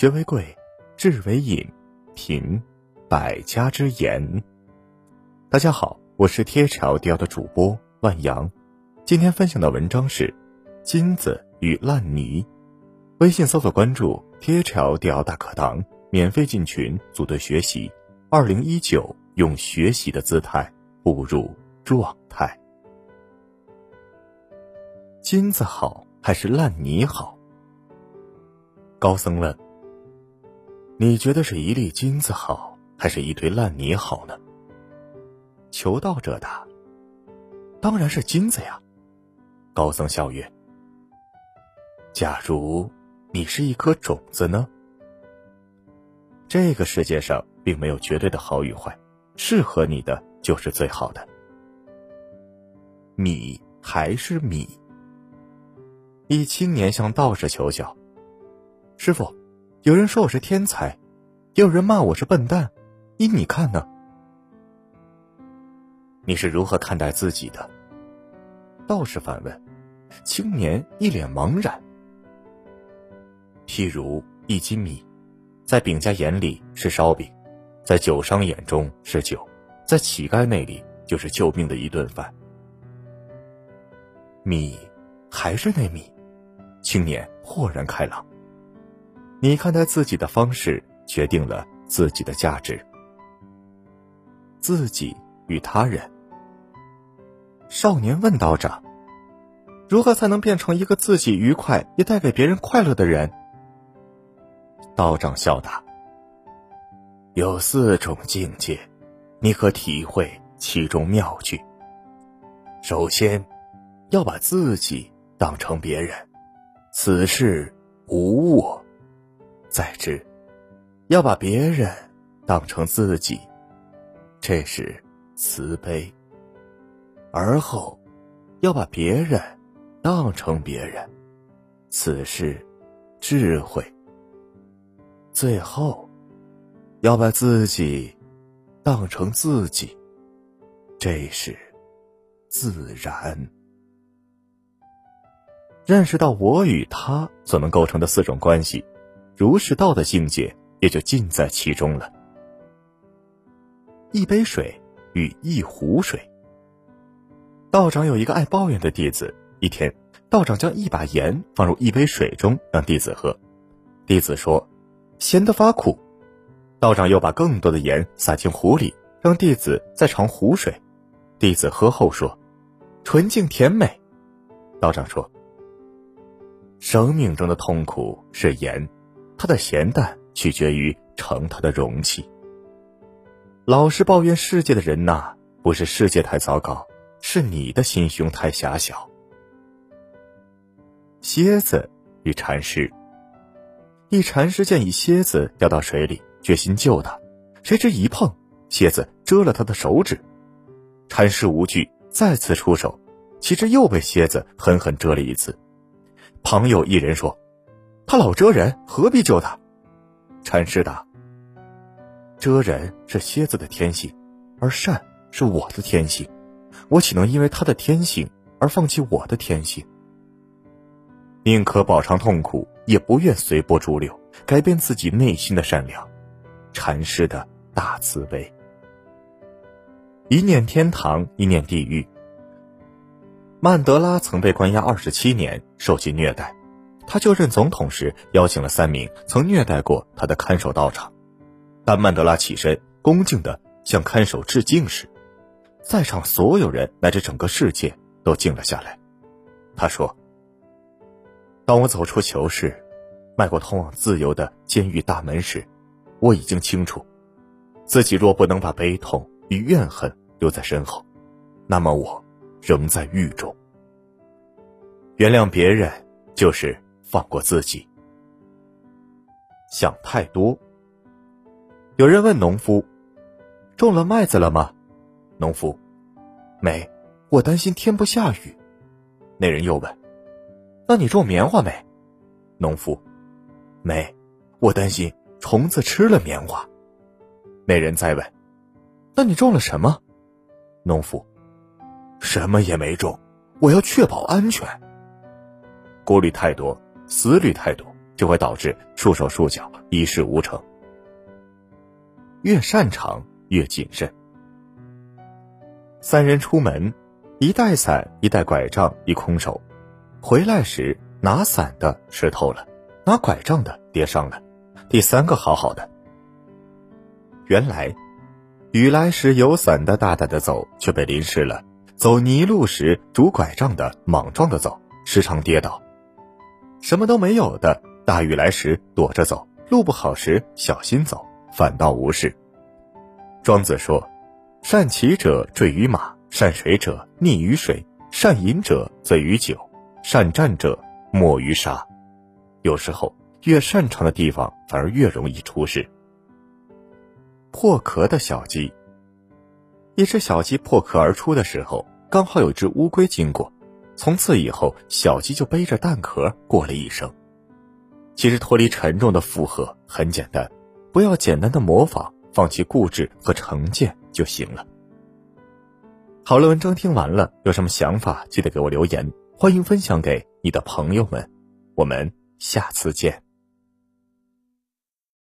学为贵，智为引，品百家之言。大家好，我是贴桥雕的主播万阳，今天分享的文章是《金子与烂泥》。微信搜索关注“贴桥雕大课堂”，免费进群组队学习。二零一九，用学习的姿态步入状态。金子好还是烂泥好？高僧问：“你觉得是一粒金子好，还是一堆烂泥好呢？”求道者答：“当然是金子呀。”高僧笑曰：“假如你是一颗种子呢？这个世界上……”并没有绝对的好与坏，适合你的就是最好的。米还是米。一青年向道士求教：“师傅，有人说我是天才，也有人骂我是笨蛋，依你看呢？你是如何看待自己的？”道士反问。青年一脸茫然。譬如一斤米，在饼家眼里是烧饼。在酒商眼中是酒，在乞丐那里就是救命的一顿饭。米还是那米，青年豁然开朗。你看待自己的方式，决定了自己的价值。自己与他人。少年问道长：“如何才能变成一个自己愉快也带给别人快乐的人？”道长笑答。有四种境界，你可体会其中妙趣。首先，要把自己当成别人，此事无我；再之，要把别人当成自己，这是慈悲；而后，要把别人当成别人，此事智慧；最后。要把自己当成自己，这是自然。认识到我与他所能构成的四种关系，儒释道的境界也就尽在其中了。一杯水与一壶水。道长有一个爱抱怨的弟子，一天，道长将一把盐放入一杯水中，让弟子喝。弟子说：“咸得发苦。”道长又把更多的盐撒进壶里，让弟子再尝湖水。弟子喝后说：“纯净甜美。”道长说：“生命中的痛苦是盐，它的咸淡取决于盛它的容器。老是抱怨世界的人呐，不是世界太糟糕，是你的心胸太狭小。”蝎子与禅师。一禅师见一蝎子掉到水里。决心救他，谁知一碰，蝎子蛰了他的手指。禅师无惧，再次出手，岂知又被蝎子狠狠蛰了一次。旁有一人说：“他老蛰人，何必救他？”禅师答：“蛰人是蝎子的天性，而善是我的天性，我岂能因为他的天性而放弃我的天性？宁可饱尝痛苦，也不愿随波逐流，改变自己内心的善良。”禅师的大慈悲，一念天堂，一念地狱。曼德拉曾被关押二十七年，受尽虐待。他就任总统时，邀请了三名曾虐待过他的看守到场。当曼德拉起身，恭敬的向看守致敬时，在场所有人乃至整个世界都静了下来。他说：“当我走出囚室，迈过通往自由的监狱大门时。”我已经清楚，自己若不能把悲痛与怨恨留在身后，那么我仍在狱中。原谅别人，就是放过自己。想太多。有人问农夫：“种了麦子了吗？”农夫：“没，我担心天不下雨。”那人又问：“那你种棉花没？”农夫：“没，我担心。”虫子吃了棉花，那人再问：“那你种了什么？”农夫：“什么也没种，我要确保安全。”顾虑太多，思虑太多，就会导致束手束脚、一事无成。越擅长越谨慎。三人出门，一带伞，一带拐杖，一空手。回来时，拿伞的湿透了，拿拐杖的跌伤了，第三个好好的。原来，雨来时有伞的大胆的走，却被淋湿了；走泥路时拄拐杖的莽撞的走，时常跌倒。什么都没有的，大雨来时躲着走，路不好时小心走，反倒无事。庄子说。善骑者坠于马，善水者溺于水，善饮者醉于酒，善战者没于沙。有时候，越擅长的地方反而越容易出事。破壳的小鸡。一只小鸡破壳而出的时候，刚好有只乌龟经过，从此以后，小鸡就背着蛋壳过了一生。其实，脱离沉重的负荷很简单，不要简单的模仿，放弃固执和成见。就行了。好了，文章听完了，有什么想法记得给我留言，欢迎分享给你的朋友们。我们下次见。